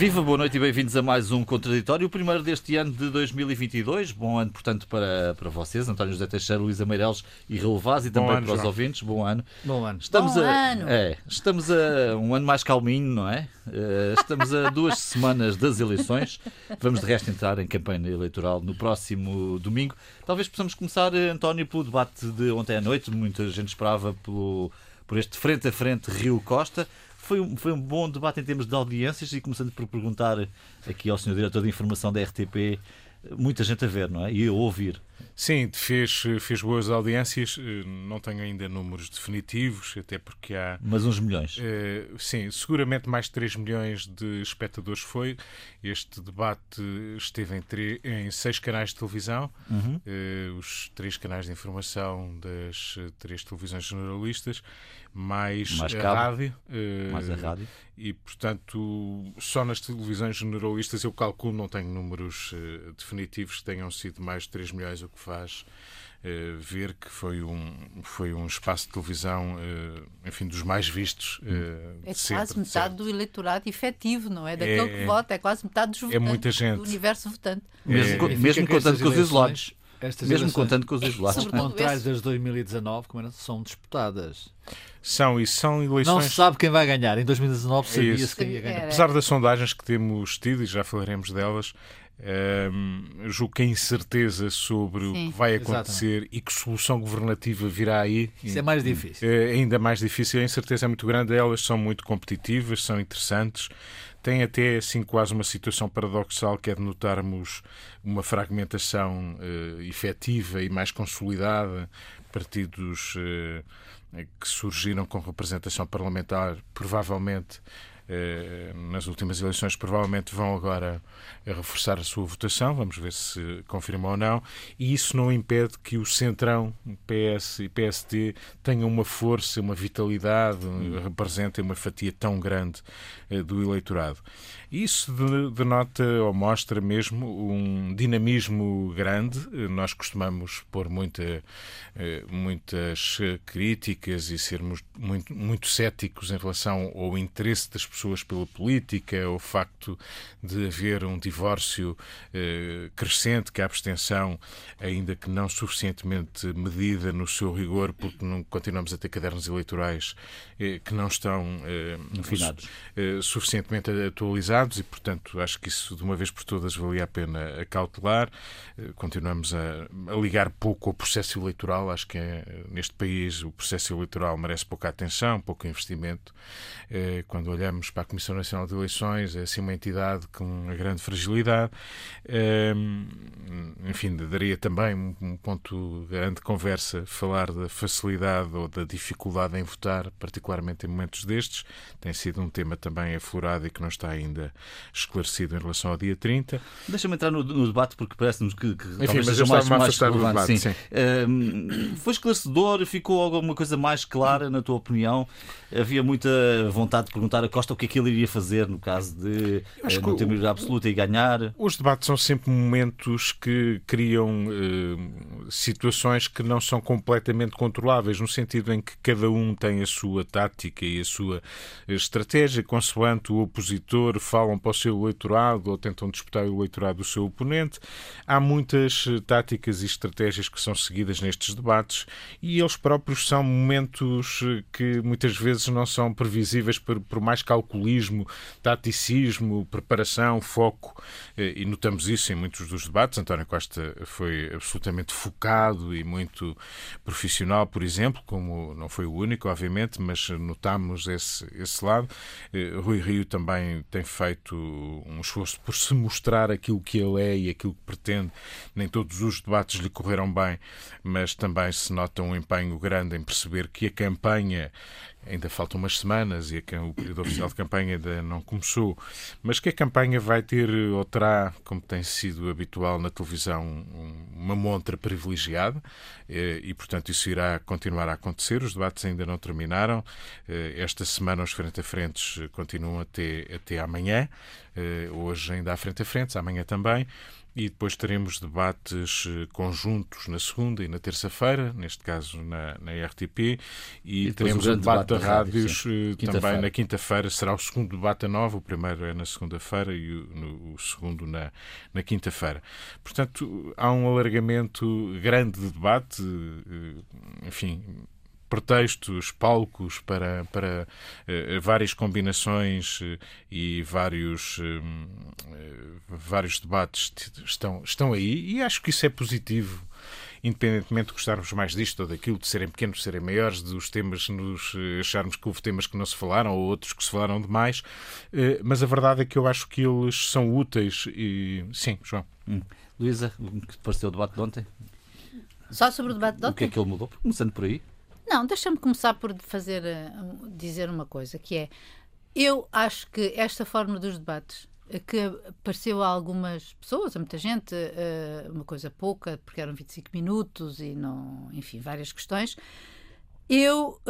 Viva, boa noite e bem-vindos a mais um Contraditório, o primeiro deste ano de 2022. Bom ano, portanto, para, para vocês, António José Teixeira, Luísa Meireles e Raul Vaz, e também ano, para os João. ouvintes. Bom ano. Bom ano. Estamos Bom a, ano. É, estamos a um ano mais calminho, não é? Eh, estamos a duas semanas das eleições. Vamos, de resto, entrar em campanha eleitoral no próximo domingo. Talvez possamos começar, eh, António, pelo debate de ontem à noite. Muita gente esperava pelo, por este frente a frente Rio-Costa. Foi um, foi um bom debate em termos de audiências e começando por perguntar aqui ao Sr. Diretor de Informação da RTP, muita gente a ver, não é? E a ouvir. Sim, fez, fez boas audiências. eh, Não tenho ainda números definitivos, até porque há. Mas uns milhões. eh, sim, seguramente mais de 3 milhões de espectadores foi. Este debate esteve em, tre- em seis canais de televisão, Uhum. eh, os três canais de informação das três televisões generalistas, mais, Mais a rádio. eh, Mais a rádio. E, portanto, só nas televisões generalistas eu calculo, não tenho números definitivos, tenham sido mais de 3 milhões, o que faz eh, ver que foi um, foi um espaço de televisão, eh, enfim, dos mais vistos. eh, É de sempre, quase de metade certo. do eleitorado efetivo, não é? Daquele É- que vota, é quase metade dos votantes. muita gente. Do universo votante. Mesmo, É, co- mesmo contando com os isolados. Estas Mesmo contando com os isolados. Ao contrário das de 2019, como era, são disputadas. São e são Não eleições. se sabe quem vai ganhar. Em 2019 É sabia-se quem ia ganhar. Apesar das sondagens que temos tido, e já falaremos delas, ehm, julgo que a incerteza sobre o Sim. que vai acontecer e que solução governativa virá aí Isso é mais difícil. é ainda mais difícil. A incerteza é muito grande. Elas são muito competitivas, são interessantes. Tem até assim quase uma situação paradoxal que é de notarmos uma fragmentação eh, efetiva e mais consolidada, partidos eh, que surgiram com representação parlamentar, provavelmente eh, nas últimas eleições, provavelmente vão agora a reforçar a sua votação. Vamos ver se confirma ou não. E isso não impede que o Centrão, PS e PSD, tenham uma força, uma vitalidade, representem uma fatia tão grande eh, do eleitorado. Isso de- denota ou mostra mesmo um dinamismo grande. Eh, Nós costumamos pôr muita, eh, muitas eh, críticas e sermos muito, muito céticos em relação ao interesse das pessoas pela política, ao facto de haver um divórcio eh, crescente, que a abstenção, ainda que não suficientemente medida no seu rigor, porque não, continuamos a ter cadernos eleitorais eh, que não estão eh, Afinados. eh, suficientemente atualizados e, portanto, acho que isso de uma vez por todas valia a pena acautelar. Eh, Continuamos a, a ligar pouco ao processo eleitoral. Acho que é, neste país o processo eleitoral merece pouca atenção, pouco investimento. Quando olhamos para a Comissão Nacional de Eleições, é assim uma entidade com uma grande fragilidade. Eh, Enfim, daria também um- ponto grande de conversa falar da facilidade ou da dificuldade em votar, particularmente em momentos destes. Tem sido um tema também aflorado e que não está ainda esclarecido em relação ao dia 30. Deixa-me entrar no, no debate porque parece-nos que, que talvez mas seja eu mais, mais do debate, Sim. Hum, foi esclarecedor? Ficou alguma coisa mais clara na tua opinião? Havia muita vontade de perguntar a Costa o que é que ele iria fazer no caso de que não ter maioria absoluta e ganhar? Os debates são sempre momentos que criam eh, situações que não são completamente controláveis, no sentido em que cada um tem a sua tática e a sua estratégia, consoante o opositor falam para o seu eleitorado ou tentam disputar o eleitorado do seu oponente. Há muitas eh, táticas e estratégias que são seguidas nestes debates e eles próprios são momentos que muitas vezes não são previsíveis por, por mais calculismo, taticismo, preparação, foco, eh, e notamos isso em muitos dos debates. António Costa foi absolutamente focado e muito profissional, por exemplo, como não foi o único, obviamente, mas notamos esse, esse lado. Eh, Rui Rio também tem feito um esforço por se mostrar aquilo que ele é e aquilo que pretende. Nem todos os debates lhe correram bem, mas também se nota um empenho grande em perceber que a campanha Ainda faltam umas semanas e o período oficial de campanha ainda não começou, mas que a campanha vai ter ou terá, como tem sido habitual na televisão, um- uma montra privilegiada eh, e, portanto, isso irá continuar a acontecer. Os debates ainda não terminaram. Eh, Esta semana os frente a frentes continuam até, até amanhã. Eh, Hoje ainda há frente a frentes, amanhã também. E depois teremos debates eh, conjuntos na segunda e na terça-feira, neste caso na, na RTP, e, E teremos um debate debate de da rádio, rádios sim. eh, também na quinta-feira. Será o segundo debate a nova, o primeiro é na segunda-feira e o, no- o segundo na, na quinta-feira. Portanto, há um alargamento grande de debate, eh, enfim, pretextos, palcos para, para eh, várias combinações eh, e vários, eh, vários debates estão, estão aí e acho que isso é positivo. Independentemente de gostarmos mais disto ou daquilo, de serem pequenos, de serem maiores, dos temas, nos acharmos que houve temas que não se falaram ou outros que se falaram demais, mas a verdade é que eu acho que eles são úteis e sim, João. Hum. Luísa, o que te pareceu o debate de ontem? Só sobre o debate de O que é ontem? que ele mudou? Começando por aí. Não, deixa-me começar por fazer, eh, dizer uma coisa, que é, eu acho que esta forma dos debates, eh, que pareceu a algumas pessoas, a muita gente, eh, uma coisa pouca, porque eram 25 minutos e não, enfim, várias questões, eu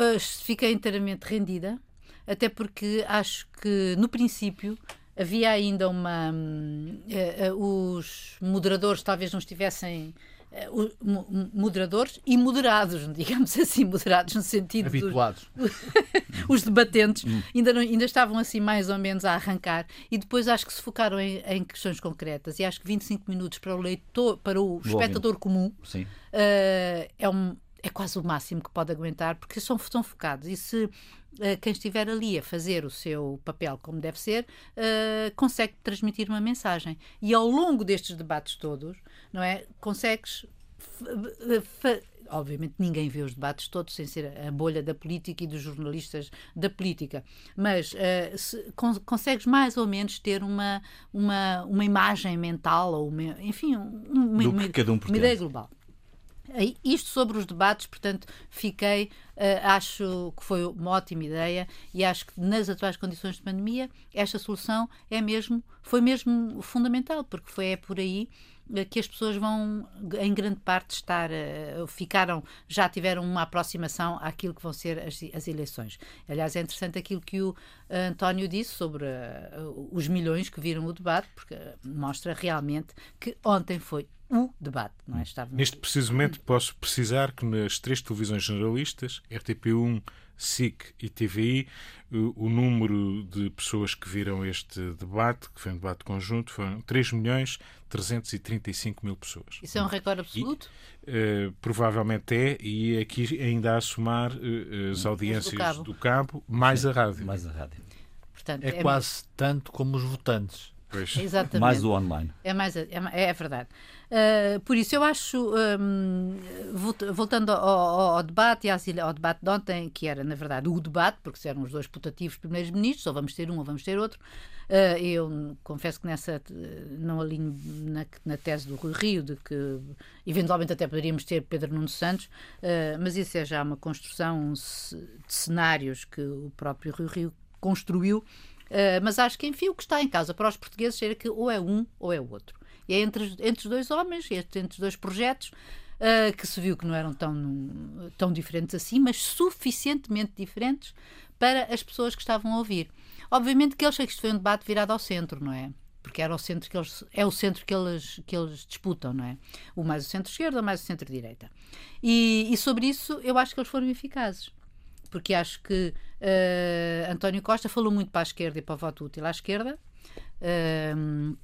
fiquei inteiramente rendida, até porque acho que, no princípio, havia ainda uma. hum, os moderadores talvez não estivessem. Eh, moderadores e moderados, digamos assim, moderados no sentido dos, Habituados. os debatentes ainda, não- ainda estavam assim mais ou menos a arrancar e depois acho que se focaram em, em questões concretas e acho que 25 minutos para o leitor, para o espectador comum eh, é, um, é quase o máximo que pode aguentar, porque são, são focados. E se eh, quem estiver ali a fazer o seu papel como deve ser, eh, consegue transmitir uma mensagem. E ao longo destes debates todos, não é? Consegues. Obviamente ninguém vê os debates todos sem ser a bolha da política e dos jornalistas da política, mas eh, se- con- consegues mais ou menos ter uma, uma, uma imagem mental ou uma, enfim, um- uma, uma- um uma ideia global. Isto sobre os debates, portanto, fiquei, eh, acho que foi uma ótima ideia e acho que nas atuais condições de pandemia esta solução é mesmo, foi mesmo fundamental, porque foi é por aí que as pessoas vão, em grande parte, estar, eh, ficaram, já tiveram uma aproximação àquilo que vão ser as, as eleições. Aliás, é interessante aquilo que o eh, António disse sobre eh, os milhões que viram o debate, porque eh, mostra realmente que ontem foi o debate, não é? Estava Neste precisamente posso precisar que nas três televisões generalistas, RTP1, SIC e TVI, o, número de pessoas que viram este debate, que foi um debate conjunto, foram 3 milhões 335 mil pessoas. Isso é um recorde absoluto? Eh, provavelmente é, e aqui ainda a somar eh, as audiências Cabo. do cabo, mais a rádio. Mais a rádio. Portanto, É quase tanto como os votantes. Pois. Exatamente. Mais o online. É, mais, é, é verdade. Uh, por isso, eu acho, um, volt- voltando ao, ao- ao debate, e ao debate de ontem, que era, na verdade, o debate, porque eram os dois putativos primeiros ministros, ou vamos ter um ou vamos ter outro, uh, eu confesso que nessa não alinho na, na tese do Rui Rio, de que eventualmente até poderíamos ter Pedro Nuno Santos, uh, mas isso é já uma construção de cenários que o próprio Rui Rio construiu Uh, mas acho que, enfim, o que está em causa para os portugueses era que ou é um ou é o outro. E é entre, entre os dois homens, entre, entre os dois projetos, uh, que se viu que não eram tão, tão diferentes assim, mas suficientemente diferentes para as pessoas que estavam a ouvir. Obviamente que eles sei que isto foi um debate virado ao centro, não é? Porque era o centro que eles, é o centro que eles, que eles disputam, não é? O mais o centro-esquerda ou mais o centro-direita. E, e sobre isso eu acho que eles foram eficazes porque acho que uh, António Costa falou muito para a esquerda e para o voto útil à esquerda. Um,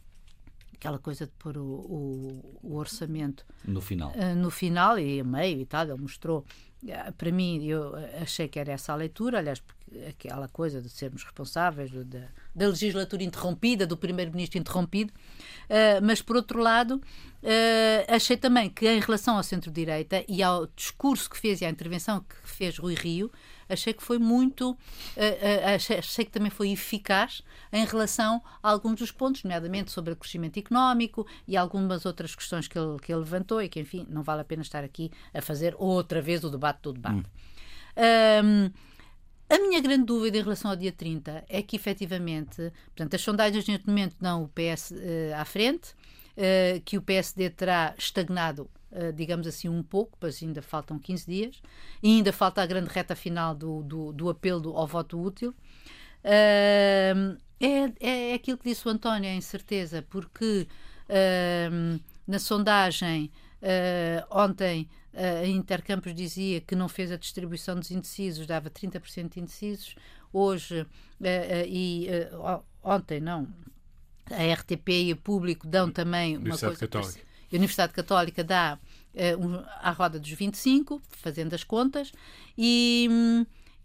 aquela coisa de pôr o, o, o orçamento No final. uh, no final e a meio e tal, ele mostrou. Uh, para mim, eu achei que era essa a leitura, aliás, aquela coisa de sermos responsáveis do, da, da legislatura interrompida, do primeiro-ministro interrompido, uh, mas por outro lado, uh, achei também que em relação ao centro-direita e ao discurso que fez e à intervenção que fez Rui Rio, achei que foi muito, uh, uh, achei, achei, que também foi eficaz em relação a alguns dos pontos, nomeadamente sobre o crescimento económico e algumas outras questões que ele, que ele levantou e que, enfim, não vale a pena estar aqui a fazer outra vez o debate do debate. Hum. Um, a minha grande dúvida em relação ao dia 30 é que, efetivamente, portanto, as sondagens neste momento dão o PS uh, à frente, que o PSD terá estagnado Uh, digamos assim, um pouco, pois ainda faltam 15 dias, e ainda falta a grande reta final do, do, do apelo ao voto útil. Uh, é, é aquilo que disse o António, é incerteza, porque Uh, na sondagem, uh, ontem, uh, a Intercampos dizia que não fez a distribuição dos indecisos, dava 30% de indecisos. Hoje, e ontem, não, a RTP e o Público dão também uma coisa. Católica. A Universidade Católica dá uh, à roda dos 25, fazendo as contas, e,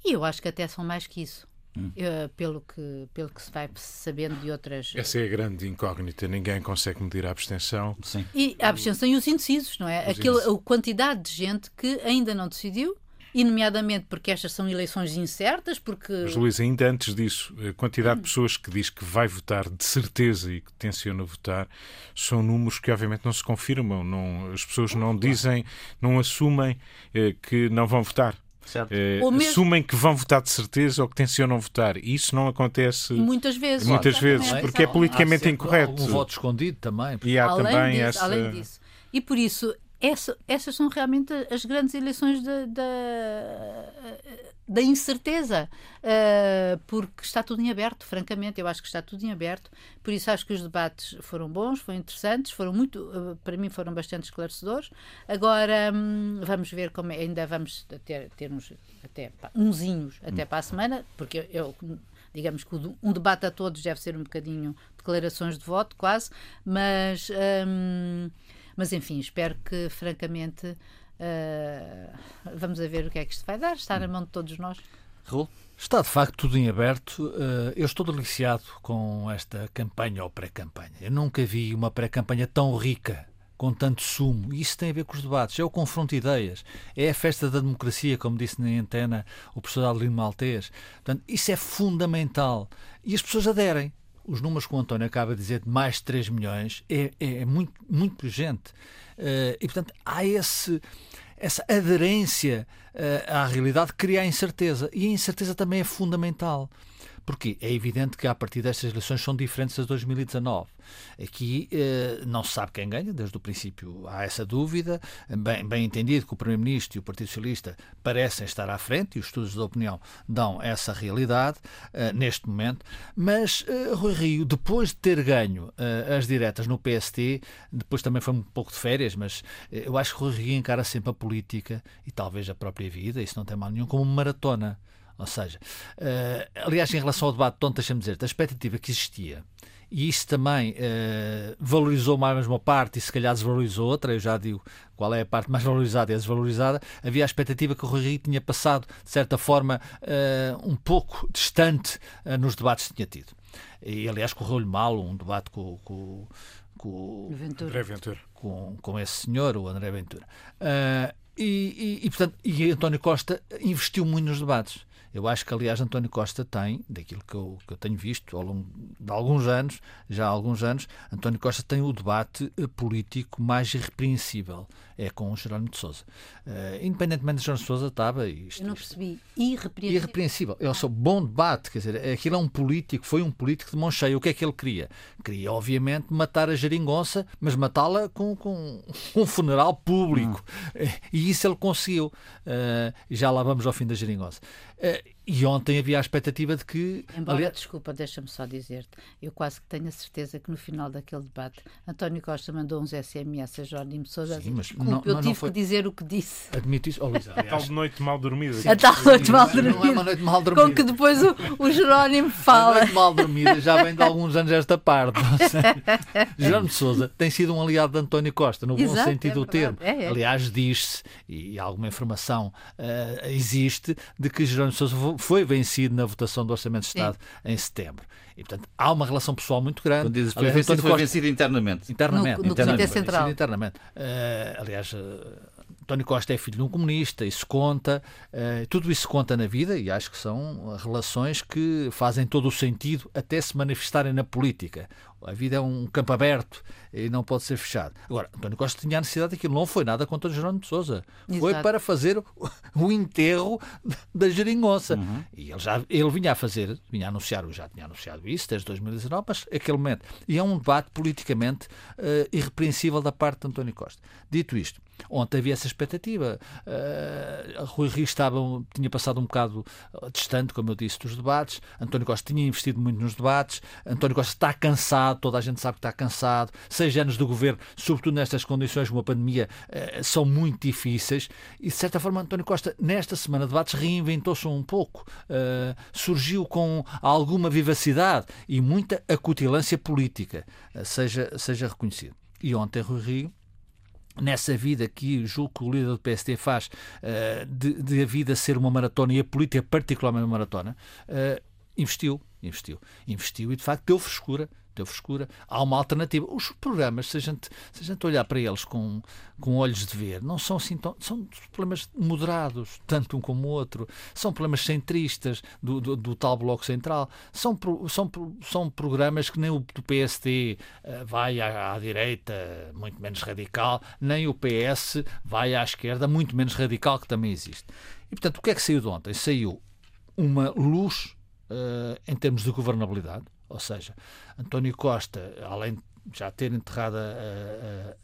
e eu acho que até são mais que isso. Hum. Uh, pelo, que, pelo que se vai sabendo de outras. Essa é a grande incógnita. Ninguém consegue medir a abstenção. Sim. E a abstenção e os indecisos, não é? Aquela, a quantidade de gente que ainda não decidiu e nomeadamente porque estas são eleições incertas, porque... Mas, Luís, ainda antes disso, a quantidade de pessoas que diz que vai votar de certeza e que tenciona votar são números que obviamente não se confirmam, não, as pessoas não dizem, não assumem eh, que não vão votar. Eh, mesmo... Assumem que vão votar de certeza ou que tencionam votar. E isso não acontece muitas vezes, muitas vezes porque é politicamente incorreto. Um voto escondido também. E há além também disso, essa... além disso. E por isso essa, essas são realmente as grandes eleições da, incerteza, uh, porque está tudo em aberto, francamente, eu acho que está tudo em aberto, por isso acho que os debates foram bons, foram interessantes, foram muito, uh, para mim foram bastante esclarecedores. Agora um, vamos ver como é, ainda vamos ter, ter uns até umzinhos até para a semana, porque eu, eu digamos que um debate a todos deve ser um bocadinho declarações de voto, quase, mas um, mas enfim, espero que, francamente, uh, vamos a ver o que é que isto vai dar. Está na mão de todos nós. Raul? Está de facto tudo em aberto. Uh, eu estou deliciado com esta campanha ou pré-campanha. Eu nunca vi uma pré-campanha tão rica, com tanto sumo. E isso tem a ver com os debates. É o confronto de ideias. É a festa da democracia, como disse na antena o professor Adelino Maltês. Portanto, isso é fundamental. E as pessoas aderem os números que o António acaba de dizer de mais de 3 milhões é, é, é muito, muito gente. Uh, e, portanto, há esse, essa aderência uh, à realidade que cria a incerteza. E a incerteza também é fundamental. Porque é evidente que a partir destas eleições são diferentes das de 2019. Aqui eh, não se sabe quem ganha, desde o princípio há essa dúvida. Bem, bem entendido que o Primeiro-Ministro e o Partido Socialista parecem estar à frente, e os estudos da opinião dão essa realidade eh, neste momento. Mas eh, Rui Rio, depois de ter ganho as diretas no PST, depois também foi um pouco de férias, mas eu acho que Rui Rio encara sempre a política e talvez a própria vida, isso não tem mal nenhum, como uma maratona. Ou seja, uh, aliás, em relação ao debate, Tom, deixa-me dizer, a expectativa que existia, e isso também uh, valorizou mais uma parte e se calhar desvalorizou outra, eu já digo qual é a parte mais valorizada e a desvalorizada, havia a expectativa que o Rui Rio tinha passado, de certa forma, uh, um pouco distante nos debates que tinha tido. E, aliás, correu-lhe mal um debate com, com, com, Ventura. Ventura. com, com esse senhor, o André Ventura. E, e, e, portanto, e António Costa investiu muito nos debates. Eu acho que, aliás, António Costa tem, daquilo que eu, que eu tenho visto ao longo de alguns anos, já há alguns anos, António Costa tem o debate eh, político mais irrepreensível. É com o Jerónimo de Souza. Uh, independentemente de Jerónimo de Souza, estava. Isto, eu não percebi. Irrepreensível. Irrepreensível. É o seu bom debate. Quer dizer, aquilo é um político, foi um político de mão cheia. O que é que ele queria? Queria, obviamente, matar a geringonça, mas matá-la com, com, um funeral público. Hum. E isso ele conseguiu. Uh, já lá vamos ao fim da geringonça. Uh, e ontem havia a expectativa de que. Embora, aliás... desculpa, deixa-me só dizer-te, eu quase que tenho a certeza que no final daquele debate António Costa mandou uns SMS a Jorge de Sousa Sim, mas não, eu não, tive não foi... que dizer o que disse. Admito isso, oh, Luísa, A tal noite mal dormida. Sim, a tal noite mal dormida. Não é uma noite mal dormida. Com que depois o, o Jerónimo fala. A noite mal dormida já vem de alguns anos esta parte. Jerónimo Sousa tem sido um aliado de António Costa, no Exato, bom sentido é do termo. É, é. Aliás, diz-se, e alguma informação uh, existe, de que Jerónimo Sousa foi vencido na votação do Orçamento de Estado Sim. em setembro. E, portanto, há uma relação pessoal muito grande. Quando dizes, foi, aliás, vencido, foi vencido internamente. Internamente. No, no internamente, Comitê Central. Internamente. Uh, aliás, uh, António Costa é filho de um comunista, isso conta, uh, tudo isso conta na vida e acho que são relações que fazem todo o sentido até se manifestarem na política. A vida é um campo aberto e não pode ser fechado. Agora, António Costa tinha a necessidade daquilo, não foi nada contra o Jerónimo de Souza. Foi para fazer o, o enterro da geringonça. Uhum. E ele já ele vinha a fazer, vinha a anunciar, já tinha anunciado isso desde 2019, mas aquele momento. E é um debate politicamente uh, irrepreensível da parte de António Costa. Dito isto, Ontem havia essa expectativa. Uh, Rui Rio estava, tinha passado um bocado distante, como eu disse, dos debates. António Costa tinha investido muito nos debates. António Costa está cansado, toda a gente sabe que está cansado. Seis anos do governo, sobretudo nestas condições, uma pandemia, uh, são muito difíceis. E, de certa forma, António Costa, nesta semana de debates, reinventou-se um pouco. Uh, surgiu com alguma vivacidade e muita acutilância política, seja, seja reconhecido. E ontem, Rui Rio nessa vida que julgo que o líder do PSD faz uh, de, de, a vida ser uma maratona e a política particularmente uma maratona, uh, investiu, investiu, investiu e de facto deu frescura deu frescura, há uma alternativa. Os programas, se a gente, se a gente olhar para eles com, com olhos de ver, não são assim tão, são problemas moderados, tanto um como o outro, são problemas centristas do, do, do tal Bloco Central, são, são, são programas que nem o do PSD uh, eh, vai à, à, direita, muito menos radical, nem o PS vai à esquerda, muito menos radical, que também existe. E portanto, o que é que saiu de ontem? Saiu uma luz uh, em termos de governabilidade, ou seja, António Costa, além de já ter enterrado a,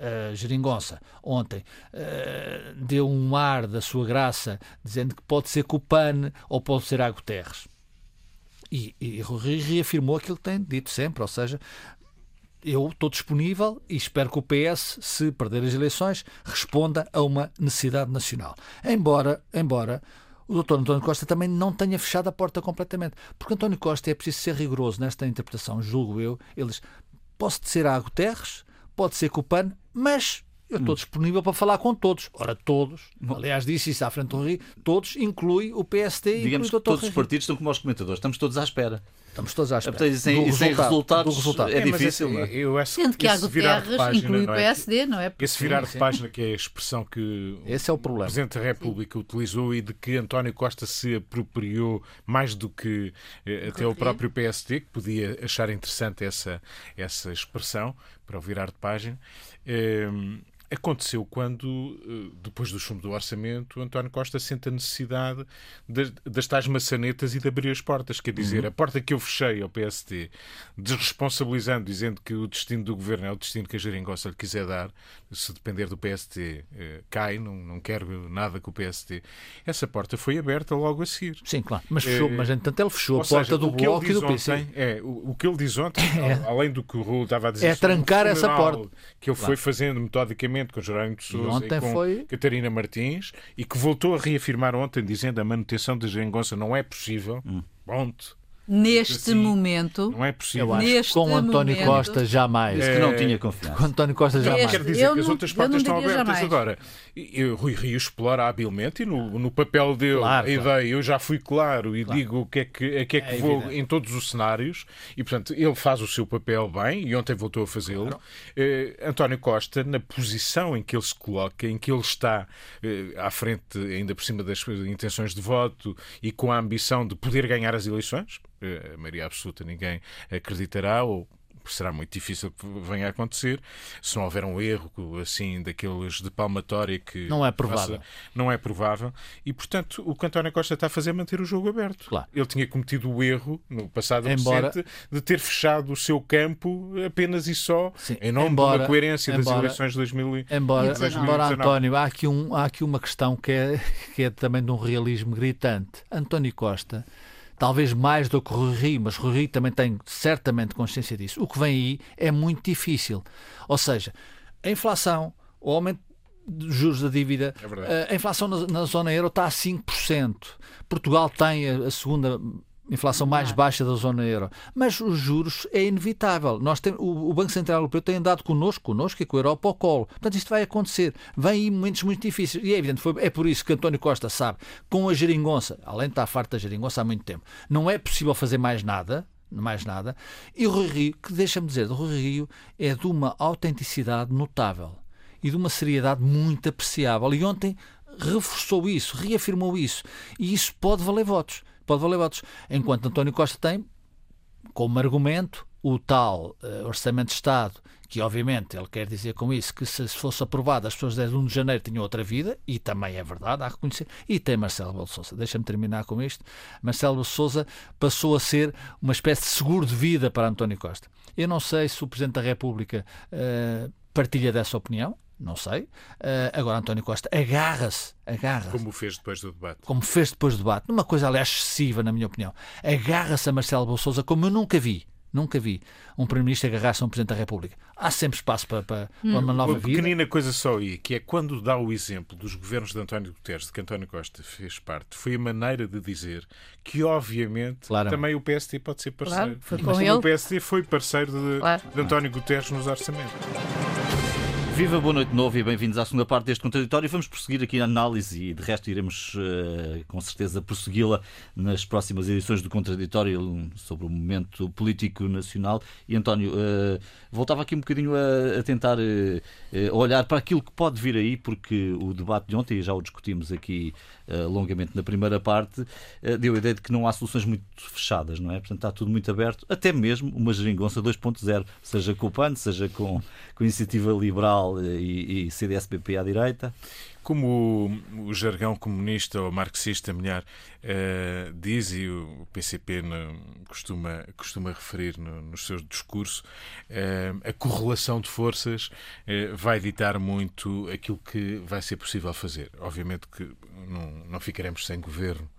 a, a Geringonça ontem, uh, deu um ar da sua graça, dizendo que pode ser PAN ou pode ser a. E, e reafirmou aquilo que tem dito sempre, ou seja, eu estou disponível e espero que o PS, se perder as eleições, responda a uma necessidade nacional. Embora, embora o doutor António Costa também não tenha fechado a porta completamente. Porque António Costa é preciso ser rigoroso nesta interpretação, julgo eu. Eles posso ser a Guterres, pode ser com o PAN, mas eu estou hum. disponível para falar com todos. Ora, todos. Aliás, disse isso à frente do Rio. Todos inclui o PSD Digamos e o Dr. que todos os partidos estão como os comentadores. Estamos todos à espera. Estamos todos à espera. e sem, sem resultados resultado. é, é difícil. Não é? Eu acho Sendo que a Guterres inclui o PSD, não é? Esse virar sim, de página que é a expressão que Esse é o, problema. Presidente da República sim. utilizou e de que António Costa se apropriou mais do que eh, até o próprio PSD, que podia achar interessante essa, essa expressão para o virar de página. Eh, Aconteceu quando, eh, depois do chumbo do orçamento, António Costa sente a necessidade de, das tais maçanetas e de abrir as portas. Quer dizer, uhum. a porta que eu fechei ao PSD, desresponsabilizando, dizendo que o destino do governo é o destino que a Jeringossa lhe quiser dar, se depender do PSD, eh, cai, não, não quero nada com o PSD. Essa porta foi aberta logo a seguir. Sim, claro. Mas, fechou, é, mas entanto ele fechou a porta seja, do Bloco e do PC. É, o, o, que ele diz ontem, é. além do que o Raul estava a dizer, é trancar essa porta. Que ele claro. foi fazendo metodicamente com Jerónimo de Sousa e, e com foi... Catarina Martins e que voltou a reafirmar ontem dizendo a manutenção da geringonça não é possível. Hum. Neste assim, momento, não é possível. Eu acho neste com António momento, Costa jamais. Disse que não tinha confiança. Com António Costa jamais. Quer dizer eu que as outras portas estão abertas jamais. agora. E, Rui Rio explora habilmente e no, no papel dele claro, a ideia, claro. eu já fui claro e claro. digo o que é que, a que, é que é vou evidente. em todos os cenários e, portanto, ele faz o seu papel bem e ontem voltou a fazê-lo. Eh, António Costa, na posição em que ele se coloca, em que ele está eh, à frente, ainda por cima das intenções de voto e com a ambição de poder ganhar as eleições, a maioria absoluta ninguém acreditará, ou será muito difícil que venha a acontecer, se não houver um erro assim daqueles de palmatória que não é provável. Faça, não é provável. E portanto, o que António Costa está a fazer é manter o jogo aberto. Claro. Ele tinha cometido o erro no passado embora... recente de ter fechado o seu campo apenas e só Sim. em nome embora, da coerência embora, das eleições de 2019. Embora, embora António, há aqui, um, há aqui uma questão que é, que é também de um realismo gritante. António Costa talvez mais do que o Rui mas o Rui também tem certamente consciência disso. O que vem aí é muito difícil. Ou seja, a inflação, o aumento dos juros da dívida, é a inflação na, na, zona euro está a 5%. Portugal tem a, a segunda inflação mais baixa da zona euro. Mas os juros é inevitável. Nós tem, o, o, Banco Central Europeu tem andado connosco, connosco e com a Europa ao colo. Portanto, isto vai acontecer. Vem aí momentos muito difíceis. E é evidente, foi, é por isso que António Costa sabe, com a geringonça, além de estar farto da geringonça há muito tempo, não é possível fazer mais nada, mais nada. E o Rui Rio, que deixa-me dizer, o Rui Rio é de uma autenticidade notável e de uma seriedade muito apreciável. E ontem reforçou isso, reafirmou isso. E isso pode valer votos pode valer votos. Enquanto António Costa tem, como argumento, o tal uh, Orçamento de Estado, que obviamente ele quer dizer com isso que se fosse aprovado as pessoas desde 1 de janeiro tinham outra vida, e também é verdade, há a reconhecer, e tem Marcelo Belo Souza. Deixa-me terminar com isto. Marcelo Belo Souza passou a ser uma espécie de seguro de vida para António Costa. Eu não sei se o Presidente da República uh, partilha dessa opinião, Não sei. Uh, agora António Costa agarra-se, agarra Como fez depois do debate. Como fez depois do debate. Numa coisa, aliás, excessiva, na minha opinião. Agarra-se a Marcelo Bolsouza como eu nunca vi. Nunca vi um Primeiro-Ministro agarrar-se a um Presidente da República. Há sempre espaço para, para, hum. uma nova uma vida. Uma pequenina coisa só aí, que é quando dá o exemplo dos governos de António Guterres, de que António Costa fez parte, foi a maneira de dizer que, obviamente, claro. também o PSD pode ser parceiro. Claro, foi com ele. o PSD foi parceiro de, claro. de António Guterres nos orçamentos. Viva, boa noite de novo e bem-vindos à segunda parte deste contraditório. Vamos prosseguir aqui a análise e, de resto, iremos uh, com certeza prossegui-la nas próximas edições do contraditório sobre o momento político nacional. E, António, uh, voltava aqui um bocadinho a, tentar uh, olhar para aquilo que pode vir aí, porque o debate de ontem, e já o discutimos aqui longamente na primeira parte, deu a ideia de que não há soluções muito fechadas, não é? Portanto, está tudo muito aberto, até mesmo uma geringonça 2.0, seja com o PAN, seja com, com a Iniciativa Liberal e, e CDS-PP à direita. Como o, o, jargão comunista ou marxista, melhor, uh, diz e o PCP no, costuma, costuma referir no, no seu discurso, uh, a correlação de forças uh, vai ditar muito aquilo que vai ser possível fazer. Obviamente que não, não ficaremos sem governo eh,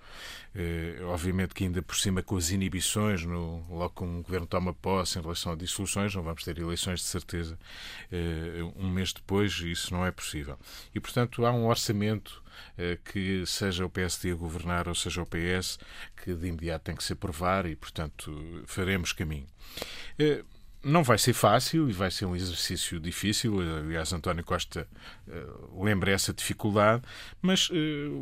obviamente que ainda por cima com as inibições, no, logo que um governo toma posse em relação a dissoluções, não vamos ter eleições de certeza eh, um mês depois, isso não é possível. E, portanto, há um orçamento eh, que seja o PSD a governar ou seja o PS, que de imediato tem que se aprovar e, portanto, faremos caminho. Não vai ser fácil e vai ser um exercício difícil. Aliás, António Costa uh, lembra essa dificuldade, mas uh,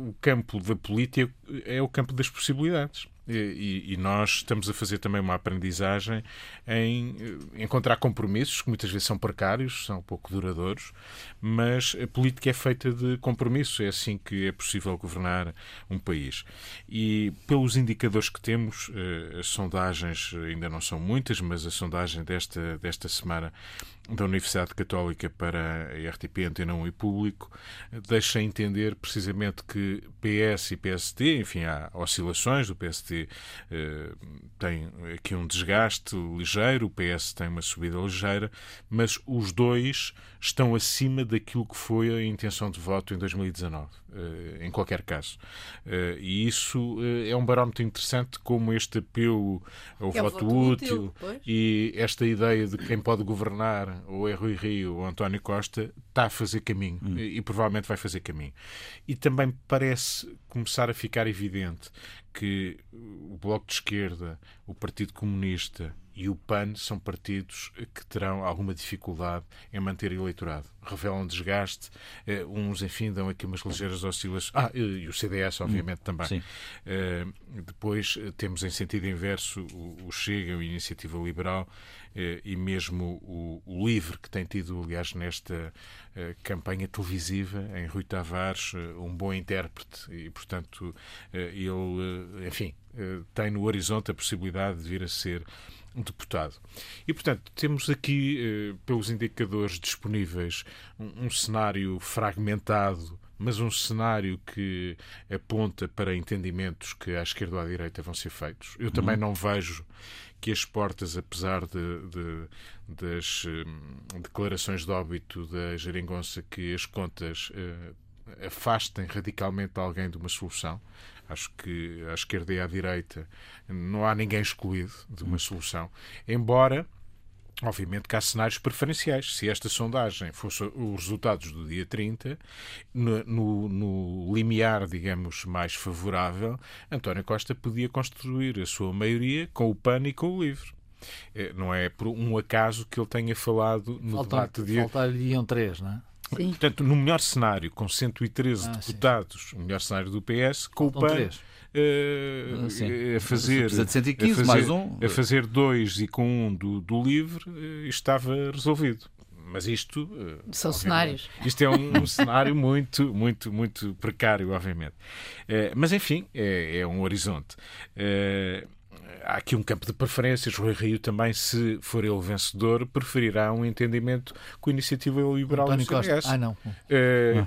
o campo da política é o campo das possibilidades. E, e, nós estamos a fazer também uma aprendizagem em eh, encontrar compromissos que muitas vezes são precários, são pouco duradouros, mas a política é feita de compromissos. É assim que é possível governar um país. E pelos indicadores que temos, eh, as sondagens ainda não são muitas, mas a sondagem desta, desta semana da Universidade Católica para a RTP Antena 1 e Público deixa entender precisamente que PS e PSD, enfim, há oscilações, o PSD eh, tem aqui um desgaste ligeiro, o PS tem uma subida ligeira, mas os dois estão acima daquilo que foi a intenção de voto em 2019, eh, em qualquer caso. Eh, e isso eh, é um barómetro interessante como este apelo ao é voto, voto, útil, útil e esta ideia de quem pode governar, ou é Rui Rio ou António Costa, está a fazer caminho hum. e, e provavelmente vai fazer caminho. E também parece começar a ficar evidente que o Bloco de Esquerda, o Partido Comunista e o PAN são partidos que terão alguma dificuldade em manter eleitorado. Revelam desgaste, eh, uns, enfim, dão aqui umas ligeiras oscilações. Ah, e o CDS, obviamente, hum, também. Uh, depois eh, temos em sentido inverso o, o Chega, a Iniciativa Liberal uh, e mesmo o, o, LIVRE, que tem tido, aliás, nesta uh, campanha televisiva, em Rui Tavares, um bom intérprete e, portanto, ele, enfim, tem no horizonte a possibilidade de vir a ser um deputado. E, portanto, temos aqui, eh, pelos indicadores disponíveis, um, um cenário fragmentado mas um cenário que aponta para entendimentos que à esquerda ou à direita vão ser feitos. Eu também uhum. não vejo que as portas, apesar de, de das um, declarações de óbito da Jeringonça, que as contas uh, afastem radicalmente alguém de uma solução. Acho que à esquerda e à direita não há ninguém excluído de uma solução, embora Obviamente que há cenários preferenciais. Se esta sondagem fosse os resultados do dia 30, no, no, no, limiar, digamos, mais favorável, António Costa podia construir a sua maioria com o PAN e com o LIVRE. É, não é por um acaso que ele tenha falado no Faltam, debate de. Faltariam três, não é? Sim. Portanto, no melhor cenário, com 113 ah, deputados, sim. o melhor cenário do PS, com o PAN. Uh, a fazer, de 115, a fazer, mais um. a fazer dois e com um do, do livre uh, estava resolvido mas isto uh, são cenários. Isto é um, um cenário muito, muito, muito precário, obviamente. Uh, mas enfim, é, é um horizonte. Uh, há aqui um campo de preferências. Rui Rio também, se for ele vencedor, preferirá um entendimento com a iniciativa liberal António do CDS. Costa. Ah, não. Uh,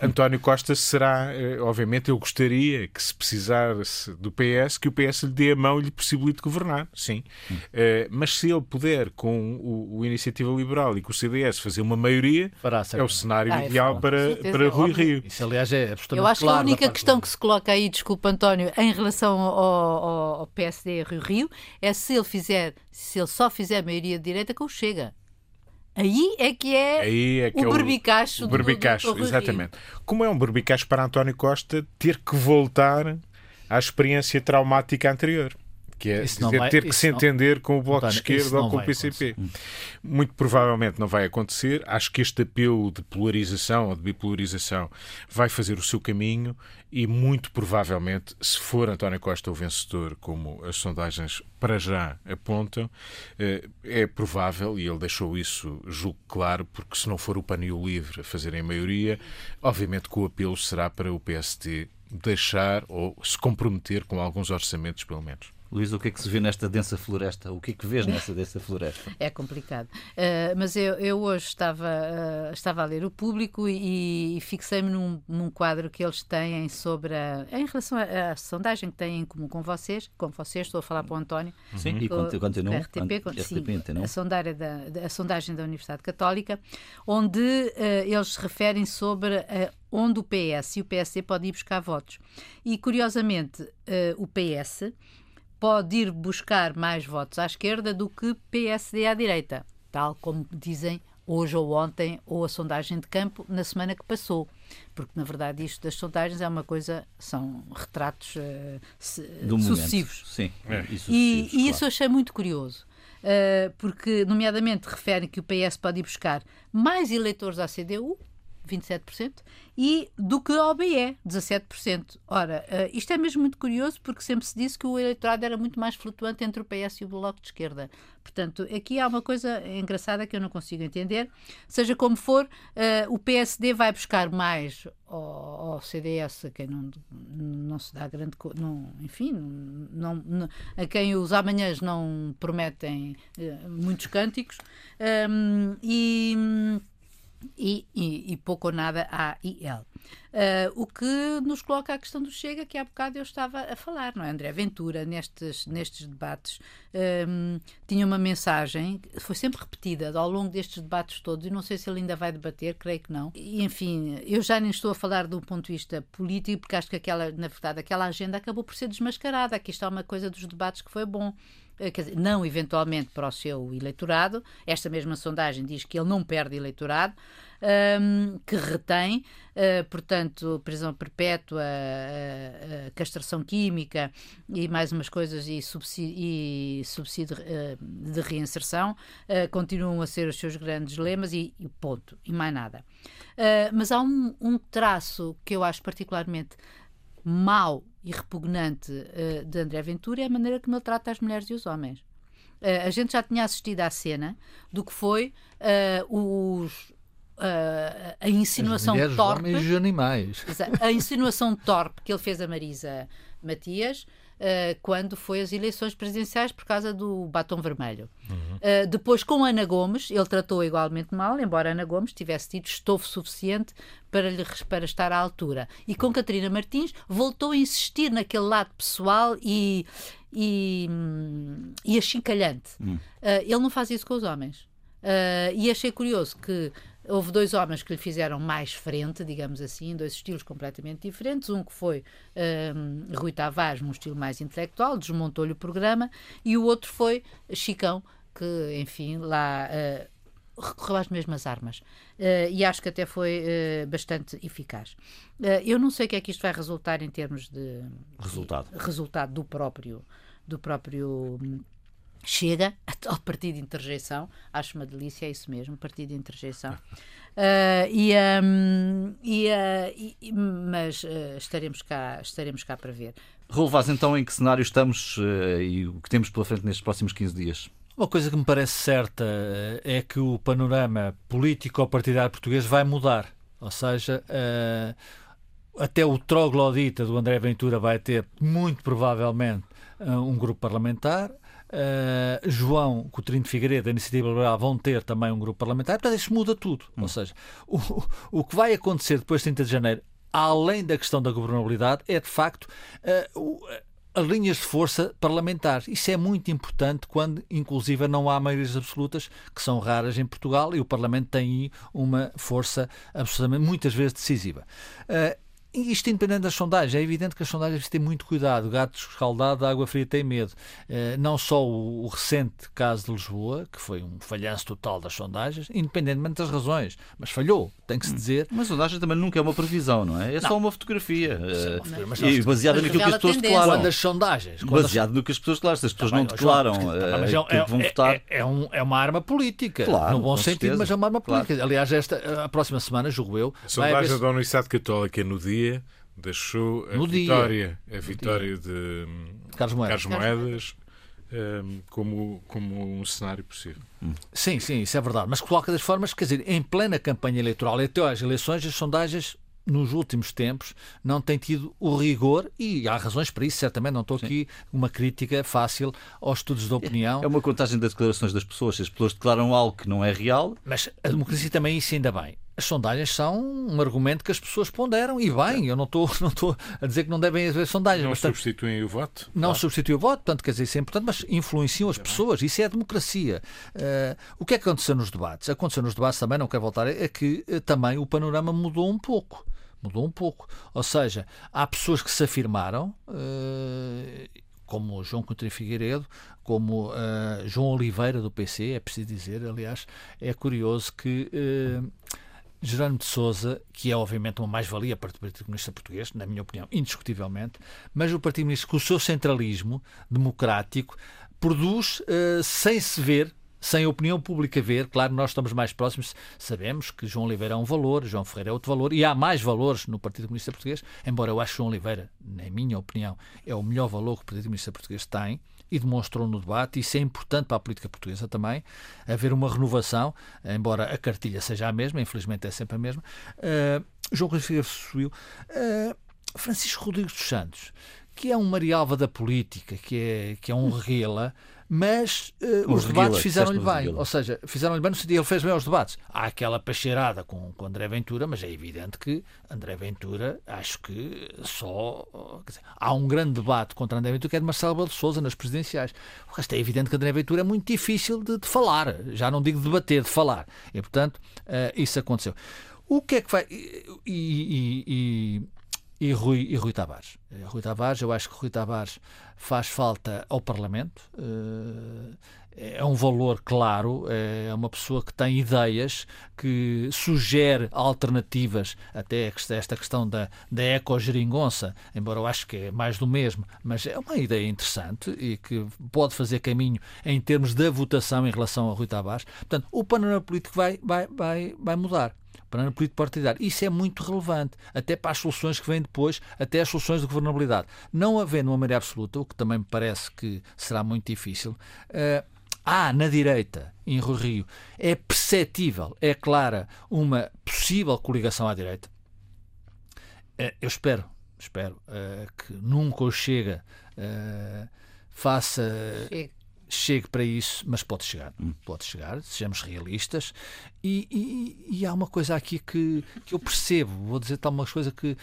António Costa será, uh, obviamente, eu gostaria que se precisasse do PS, que o PS lhe dê a mão e lhe possibilite governar, sim. Uh, mas se ele puder, com o, o, Iniciativa Liberal e com o CDS, fazer uma maioria, Fará, é o cenário ah, é ideal para, para Rui óbvio. Rio. Isso, aliás, é absolutamente Eu acho claro que a única questão que se coloca aí, desculpa, António, em relação ao, ao, ao PSD Rio Rio, é se ele fizer, se ele só fizer maioria de direita com o Chega. Aí é que é, Aí é que o é berbicacho. O, berbicacho, do, do, do exatamente. Como é um berbicacho para António Costa ter que voltar à experiência traumática anterior que é dizer, vai, ter que se entender não, com o Bloco de Esquerda ou com o PCP. Muito provavelmente não vai acontecer. Acho que este apelo de polarização ou de bipolarização vai fazer o seu caminho e muito provavelmente, se for António Costa o vencedor, como as sondagens para já apontam, eh, é provável, e ele deixou isso, julgo claro, porque se não for o PAN e o LIVRE a fazerem a maioria, obviamente que o apelo será para o PSD deixar ou se comprometer com alguns orçamentos, pelo menos. Luís, o que é que se vê nesta densa floresta? O que é que vês nessa densa floresta? É complicado. Uh, mas eu, eu, hoje estava, uh, estava a ler o público e, e fixei-me num, num, quadro que eles têm sobre a, em relação à, sondagem que têm em comum com vocês, com vocês, estou a falar para o António. Sim, e continua. RTP, RTP sim, a, sondagem da, a sondagem da Universidade Católica, onde uh, eles se referem sobre onde o PS e o PSD podem ir buscar votos. E, curiosamente, o PS pode ir buscar mais votos à esquerda do que PSD à direita, tal como dizem hoje ou ontem, ou a sondagem de campo na semana que passou. Porque, na verdade, isto das sondagens é uma coisa, são retratos uh, sucessivos. Sim, é. e, e, claro. isso eu achei muito curioso. Uh, porque, nomeadamente, referem que o PS pode ir buscar mais eleitores à CDU, 27%, e do que a OBE, 17%. Ora, uh, isto é mesmo muito curioso porque sempre se disse que o eleitorado era muito mais flutuante entre o PS e o Bloco de Esquerda. Portanto, aqui há uma coisa engraçada que eu não consigo entender. Seja como for, uh, o PSD vai buscar mais ao, ao, CDS, a quem não, não se dá grande. Não, enfim, não, não, a quem os amanhãs não prometem uh, muitos cânticos. Um, e e, e, pouco ou nada a IL. Uh, o que nos coloca a questão do Chega, que há bocado eu estava a falar, não é? André Ventura, nestes, nestes debates, um, tinha uma mensagem, foi sempre repetida ao longo destes debates todos, e não sei se ele ainda vai debater, creio que não. E, enfim, eu já nem estou a falar do ponto de vista político, porque acho que aquela, na verdade, aquela agenda acabou por ser desmascarada. Aqui está uma coisa dos debates que foi bom. Eh, dizer, não eventualmente para o seu eleitorado. Esta mesma sondagem diz que ele não perde eleitorado, um, que retém, uh, portanto, prisão perpétua, uh, uh, castração química e mais umas coisas e subsídio, e subsídio de reinserção continuam a ser os seus grandes lemas e, e ponto, e mais nada. mas há um, um traço que eu acho particularmente mau e repugnante uh, de André Ventura é a maneira como ele trata as mulheres e os homens. Uh, a gente já tinha assistido à cena do que foi uh, os, a insinuação as torpe. Os homens e os animais. A insinuação torpe que ele fez a Marisa Matias uh, quando foi as eleições presidenciais por causa do batom vermelho. Uhum. Uh, depois, com Ana Gomes, ele tratou igualmente mal, embora Ana Gomes tivesse tido estofo suficiente para, lhe, para estar à altura. E com Catarina Martins, voltou a insistir naquele lado pessoal e, e, e achincalhante. Uhum. Uh, ele não faz isso com os homens. e achei curioso que Houve dois homens que lhe fizeram mais frente, digamos assim, dois estilos completamente diferentes. Um que foi um, Rui Tavares, num estilo mais intelectual, desmontou-lhe o programa, e o outro foi Chicão, que, enfim, lá uh, recorreu às mesmas armas. Uh, e acho que até foi uh, bastante eficaz. eu não sei o que é que isto vai resultar em termos de resultado, de, resultado do próprio do próprio hum, chega ao partido de interjeição, acho uma delícia, é isso mesmo, partido de interjeição. Uh, e, um, e, uh, e, mas uh, estaremos, cá, estaremos cá para ver. Raul Vaz, então em que cenário estamos e o que temos pela frente nestes próximos 15 dias? Uma coisa que me parece certa é que o panorama político-partidário português vai mudar. Ou seja, até o troglodita do André Ventura vai ter, muito provavelmente, um grupo parlamentar. Uh, João Coutinho de Figueiredo, da Iniciativa Liberal, vão ter também um grupo parlamentar. Portanto, isso muda tudo. Hum. Ou seja, o, o que vai acontecer depois de 30 de janeiro, além da questão da governabilidade, é de facto uh, as linhas de força parlamentares. Isso é muito importante quando, inclusive, não há maiorias absolutas, que são raras em Portugal, e o Parlamento tem uma força absolutamente, muitas vezes, decisiva. Uh, isto independente das sondagens, é evidente que as sondagens têm muito cuidado. Gato escaldado, água fria tem medo. Uh, não só o, recente caso de Lisboa, que foi um falhanço total das sondagens, independentemente das razões, mas falhou, tem que se dizer. Mas a sondagem também nunca é uma previsão, não é? É não. só uma fotografia. Uh, e baseada naquilo que as pessoas declaram. Quando as sondagens. Quando baseado as... no que as pessoas declaram. Se as pessoas tá não declaram João, uh, é, é, vão votar. É, é, um, é, uma arma política. Claro, no bom sentido, certeza. mas é uma arma política. Claro. Aliás, esta, a próxima semana, julgo eu. A sondagem da Universidade Católica no dia dia deixou a no vitória, dia. a vitória de Carlos Moedas, Carlos Moedas um, como, como um cenário possível. Sim, sim, isso é verdade. Mas coloca das formas, quer dizer, em plena campanha eleitoral e até às eleições, as sondagens nos últimos tempos não têm tido o rigor e há razões para isso, certamente não estou Sim. aqui uma crítica fácil aos estudos de opinião. É uma contagem das declarações das pessoas, se as pessoas declaram algo que não é real. Mas a democracia também isso ainda bem as sondagens são um argumento que as pessoas ponderam e bem, eu não estou não estou a dizer que não devem haver sondagens. Não mas, substituem o voto? Não claro. substituem o voto, portanto, quer dizer, isso é importante, mas influenciam as pessoas, isso é a democracia. Uh, o que é que aconteceu nos debates? Aconteceu nos debates também, não quero voltar, é que uh, também o panorama mudou um pouco. Mudou um pouco. Ou seja, há pessoas que se afirmaram, uh, como João Coutinho Figueiredo, como João Oliveira do PC, é preciso dizer, aliás, é curioso que Jerónimo de Sousa, que é obviamente uma mais-valia para o Partido Comunista Português, na minha opinião, indiscutivelmente, mas o Partido Comunista, com o seu centralismo democrático, produz uh, sem se ver, sem a opinião pública ver, claro, nós estamos mais próximos, sabemos que João Oliveira é um valor, João Ferreira é outro valor, e há mais valores no Partido Comunista Português, embora eu acho que João Oliveira, na minha opinião, é o melhor valor que o Partido Comunista Português tem, e demonstrou no debate, isso é importante para a política portuguesa também, haver uma renovação, embora a cartilha seja a mesma, infelizmente é sempre a mesma. Uh, João Carlos subiu. Uh, Francisco Rodrigues dos Santos, que é um Marialva da política, que é, que é um reguela, mas uh, os debates fizeram-lhe bem. Ou seja, fizeram-lhe bem no sentido ele fez bem aos debates. Há aquela pacheirada com, com André Ventura, mas é evidente que André Ventura, acho que só. Dizer, há um grande debate contra André Ventura que é de Marcelo Belo de Souza nas presidenciais. O resto é evidente que André Ventura é muito difícil de, de falar. Já não digo de debater, de falar. E, portanto, uh, isso aconteceu. O que é que vai. e, e, e e Rui, e Rui Tavares. Eh, Rui Tavares, eu acho que Rui Tavares faz falta ao Parlamento. Eh, é um valor claro, é uma pessoa que tem ideias, que sugere alternativas, até esta questão da, da ecogeringonça, embora eu acho que é mais do mesmo, mas é uma ideia interessante e que pode fazer caminho em termos da votação em relação a Rui Tavares. Portanto, o panorama político vai, vai, vai, vai mudar para a política partidária. Isso é muito relevante, até para as soluções que vêm depois, até as soluções de governabilidade. Não havendo uma maioria absoluta, o que também me parece que será muito difícil, uh, há na direita, em Rio Rio, é perceptível, é clara, uma possível coligação à direita. Uh, eu espero, espero uh, que nunca o Chega faça. Chega chegue para isso, mas pode chegar, hum. pode chegar, sejamos realistas. E, e, e, há uma coisa aqui que, que eu percebo, vou dizer tal uma coisa que,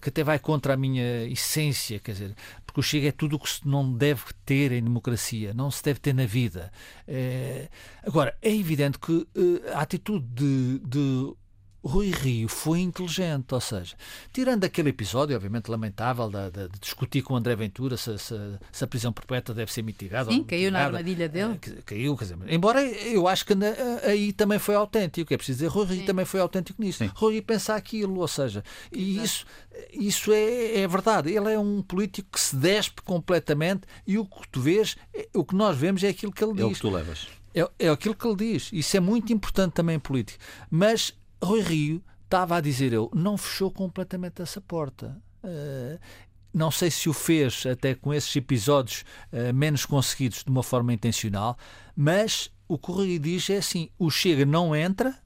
que até vai contra a minha essência, quer dizer, porque o Chega é tudo o que se não deve ter em democracia, não se deve ter na vida. É, agora, é evidente que é, a atitude de, de Rui Rio foi inteligente, ou seja, tirando aquele episódio, obviamente lamentável, de, de, de discutir com o André Ventura se, se, se, a prisão perpétua deve ser mitigada. Sim, caiu na armadilha dele. Eh, caiu, quer dizer, embora eu acho que aí também foi autêntico, é preciso dizer, Rui Rio Sim. também foi autêntico nisso. Sim. Rui Rio pensa aquilo, ou seja, e isso, isso é, é, verdade. Ele é um político que se despe completamente e o que tu vês, é, o que nós vemos é aquilo que ele diz. É o que tu levas. É, é aquilo que ele diz. Isso é muito importante também em política. Mas Rui Rio estava a dizer eu, não fechou completamente essa porta. Uh, não sei se o fez até com esses episódios uh, menos conseguidos de uma forma intencional, mas o que o Rui diz é assim: o Chega não entra,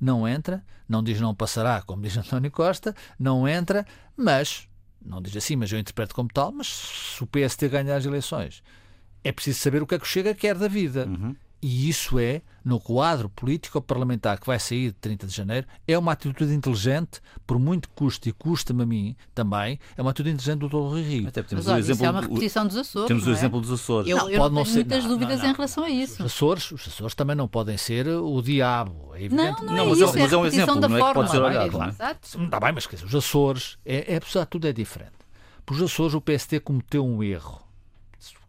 não entra, não diz não passará, como diz António Costa, não entra, mas não diz assim, mas eu interpreto como tal, mas se o PST ganhar as eleições, é preciso saber o que é que o Chega quer da vida. Uhum. E isso é, no quadro político-parlamentar que vai sair de 30 de janeiro, é uma atitude inteligente, por muito que custe e custa-me a mim também, é uma atitude inteligente do Dr. Rui Rio. Até temos Mas o olha, exemplo, isso é uma o- repetição dos Açores. temos o não é? exemplo dos Açores. Eu, Não, eu pode não não tenho ser- muitas não, dúvidas não, não. em relação a isso. Os Açores, os Açores também não podem ser o diabo, é Não, evidente. não, Não, é mas é- isso, mas é um exemplo, da não é que forma. pode ser olhado, não é? Está bem, mas quer dizer, os Açores, é, é, apesar de tudo, é diferente. Para os Açores, o PST cometeu um erro.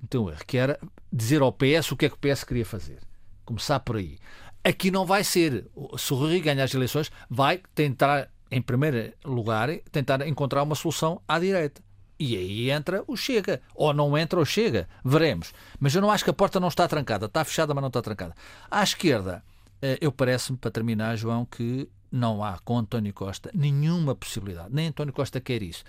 Cometeu um erro, que era dizer ao PS o que é que o PS queria fazer. Começar por aí. Aqui não vai ser. Se o Rui ganhar as eleições, vai tentar, em primeiro lugar, tentar encontrar uma solução à direita. E aí entra o Chega. Ou não entra o Chega. Veremos. Mas eu não acho que a porta não está trancada. Está fechada, mas não está trancada. À esquerda, eh, eu parece-me, para terminar, João, que não há com António Costa nenhuma possibilidade. Nem António Costa quer isso.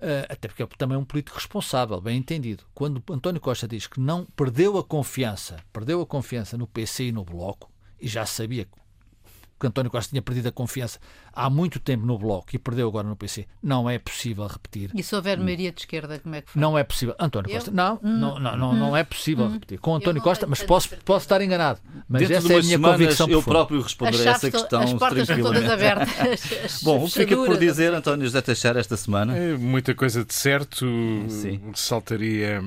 Eh, até porque é também um político responsável, bem entendido. Quando António Costa diz que não perdeu a confiança, perdeu a confiança no PC e no Bloco, e já sabia que António Costa tinha perdido a confiança há muito tempo no Bloco e perdeu agora no PC, não é possível repetir. E se houver maioria de esquerda, como é que foi? Não é possível. António Eu? Costa, não, não, não, não, não é possível repetir. Com António Costa, mas posso, posso estar enganado. Mas Dentro de essa é a minha semanas convicção eu próprio responderei chaves essa estão- questão as portas estão todas tranquilamente. abertas. As- Bom, o que fica por fechaduras. dizer, António José Teixeira, esta semana? É, Muita coisa de certo. Sim. Saltaria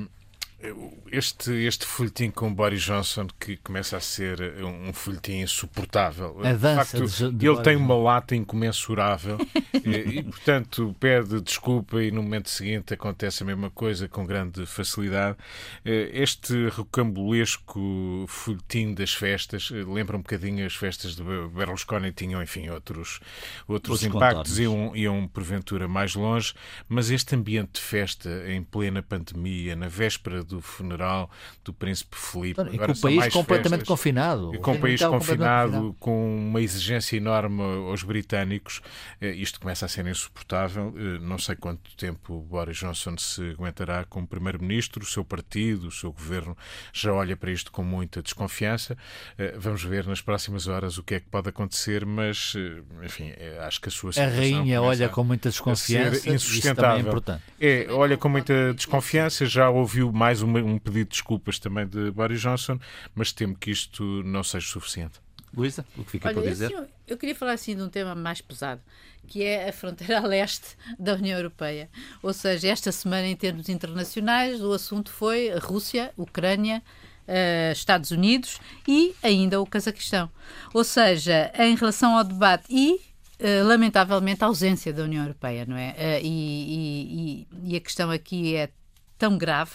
este, este folhetim com Boris Johnson que começa a ser um folhetim insuportável. A dança de facto, de- de ele Boris tem uma lata incomensurável e, e, portanto, pede desculpa e no momento seguinte acontece a mesma coisa com grande facilidade. Eh, Este rocambolesco folhetim das festas eh, lembra um bocadinho as festas de Berlusconi tinham, enfim, outros, outros impactos contornos. iam, iam porventura mais longe, mas este ambiente de festa em plena pandemia, na véspera do funeral do príncipe Filipe, E com o país completamente festas, confinado. e com o país completamente confinado, com uma exigência enorme aos britânicos, eh, isto começa a ser insuportável. Eh, Não sei quanto tempo Boris Johnson se aguentará como primeiro-ministro, o seu partido, o seu governo já olha para isto com muita desconfiança. Eh, Vamos ver nas próximas horas o que é que pode acontecer, mas, enfim, acho que a sua A situação rainha começa olha a- com muita a desconfiança. ser Isso também é insustentável. importante. É, olha com muita desconfiança, já ouviu mais uma- um pedido de desculpas também de Boris Johnson, mas temo que isto não seja suficiente. Luísa, o que fica Olha, por dizer? eu queria falar assim de um tema mais pesado, que é a fronteira a leste da União Europeia. Ou seja, esta semana, em termos internacionais, o assunto foi a Rússia, Ucrânia, eh, Estados Unidos e ainda o Cazaquistão. Ou seja, em relação ao debate e eh, lamentavelmente a ausência da União Europeia, não é? E, e- e- e a questão aqui é tão grave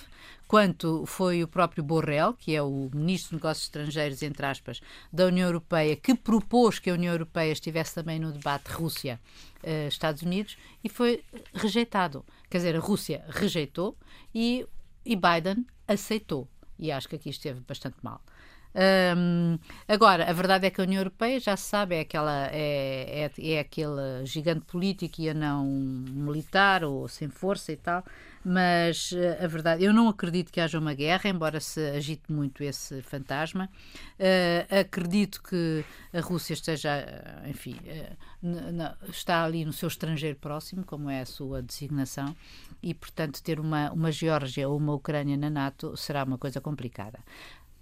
quanto foi o próprio Borrell, que é o Ministro de Negócios Estrangeiros, entre aspas, da União Europeia, que propôs que a União Europeia estivesse também no debate Rússia-Estados Unidos e foi rejeitado. Quer dizer, a Rússia rejeitou e, e Biden aceitou. E acho que aqui esteve bastante mal. Agora, a verdade é que a União Europeia já se sabe, é, aquela, é, é, é aquele gigante político e a não militar ou sem força e tal, mas eh, a verdade, eu não acredito que haja uma guerra, embora se agite muito esse fantasma. Eh, acredito que a Rússia esteja, eh, enfim, n- está ali no seu estrangeiro próximo, como é a sua designação, e portanto ter uma, uma Geórgia ou uma Ucrânia na NATO será uma coisa complicada.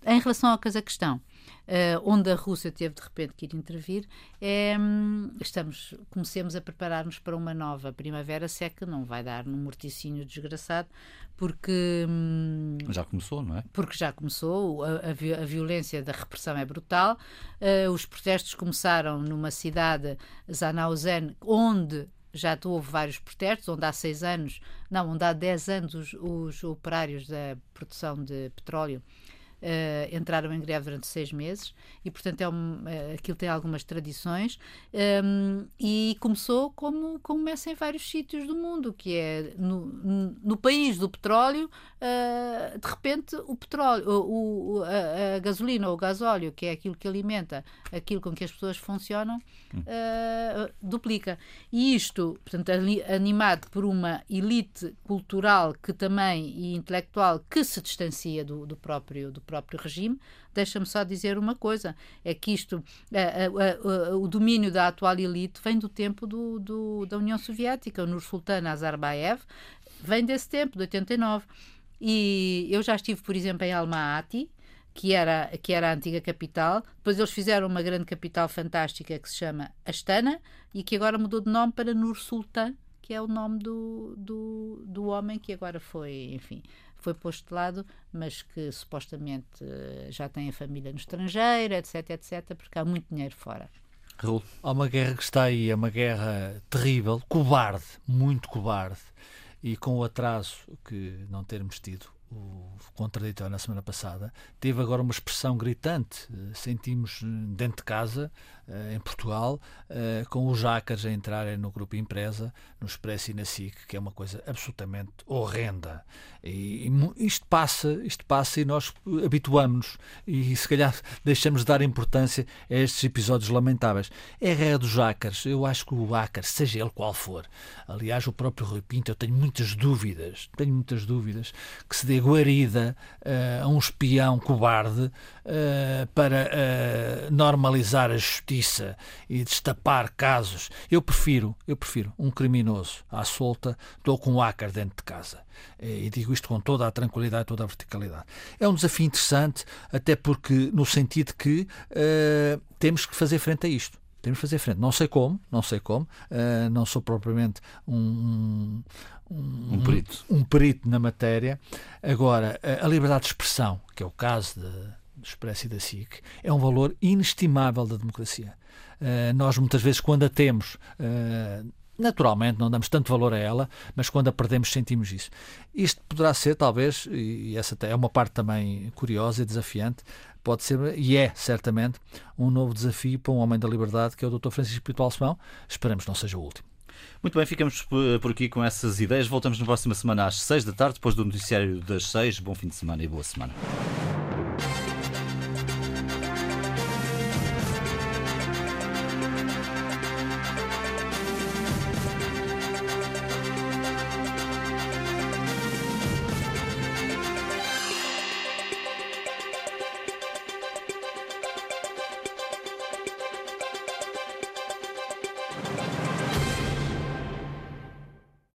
Em relação ao Cazaquistão, eh, onde a Rússia teve de repente que ir intervir, é, hum, estamos, comecemos a preparar-nos para uma nova primavera, se é não vai dar num morticínio desgraçado, porque, hum, Já começou, não é? porque já começou, a, a vi- a violência da repressão é brutal. Eh, os protestos começaram numa cidade, Zanauzen, onde já houve vários protestos, onde há seis anos, não, onde há dez anos os, os operários da produção de petróleo eh, entraram em greve durante seis meses e, portanto, é um, eh, aquilo tem algumas tradições um, e começou como começa em vários sítios do mundo, que é no, no- país do petróleo, eh, de repente o petróleo, o, o- a, a gasolina ou o gasóleo, que é aquilo que alimenta aquilo com que as pessoas funcionam, eh, duplica. E isto, portanto, animado por uma elite cultural que também e intelectual que se distancia do, do próprio do próprio próprio regime. Deixa-me só dizer uma coisa: é que isto, o domínio da atual elite vem do tempo do, do da União Soviética. O Nursultan Nazarbayev vem desse tempo, de 89. E eu já estive, por exemplo, em Almaty, que era, que era a antiga capital. Depois eles fizeram uma grande capital fantástica que se chama Astana e que agora mudou de nome para Nur Sultan, que é o nome do, do, do homem que agora foi, enfim, foi posto de lado, mas que supostamente eh, já tem a família no estrangeiro, etc, etc, porque há muito dinheiro fora. Raul. Há uma guerra que está aí, é uma guerra terrível, cobarde, muito cobarde, e com o atraso que não termos tido o contraditório na semana passada, teve agora uma expressão gritante. Eh, sentimos eh, dentro de casa, em Portugal, com os Jacas a entrarem no grupo Empresa, no Expresso e na SIC, que é uma coisa absolutamente horrenda. E, isto passa, isto passa e nós habituamos-nos e se calhar deixamos de dar importância a estes episódios lamentáveis. É a guerra dos Jacas. Eu acho que o Ácar, seja ele qual for, aliás, o próprio Rui Pinto, eu tenho muitas dúvidas, tenho muitas dúvidas que se dê guarida uh, a um espião cobarde uh, para uh, normalizar a justiça e destapar casos. Eu prefiro, eu prefiro um criminoso à solta do que um hacker dentro de casa. E digo isto com toda a tranquilidade e toda a verticalidade. É um desafio interessante, até porque no sentido que temos que fazer frente a isto temos que fazer frente. Não sei como, não sei como, uh, não sou propriamente um, um, um, perito. Um, perito na matéria. Agora, a, a liberdade de expressão, que é o caso do Expresso e da SIC, é um valor inestimável da democracia. Uh, nós muitas vezes, quando a temos, uh, naturalmente não damos tanto valor a ela, mas quando a perdemos sentimos isso. Isto poderá ser, talvez, e essa é uma parte também curiosa e desafiante, pode ser, e é certamente, um novo desafio para um homem da liberdade que é o Dr. Francisco Espiritual Simão. Esperamos não seja o último. Muito bem, ficamos por aqui com essas ideias. Voltamos na próxima semana às 6 da tarde, depois do noticiário das 6. Bom fim de semana e boa semana.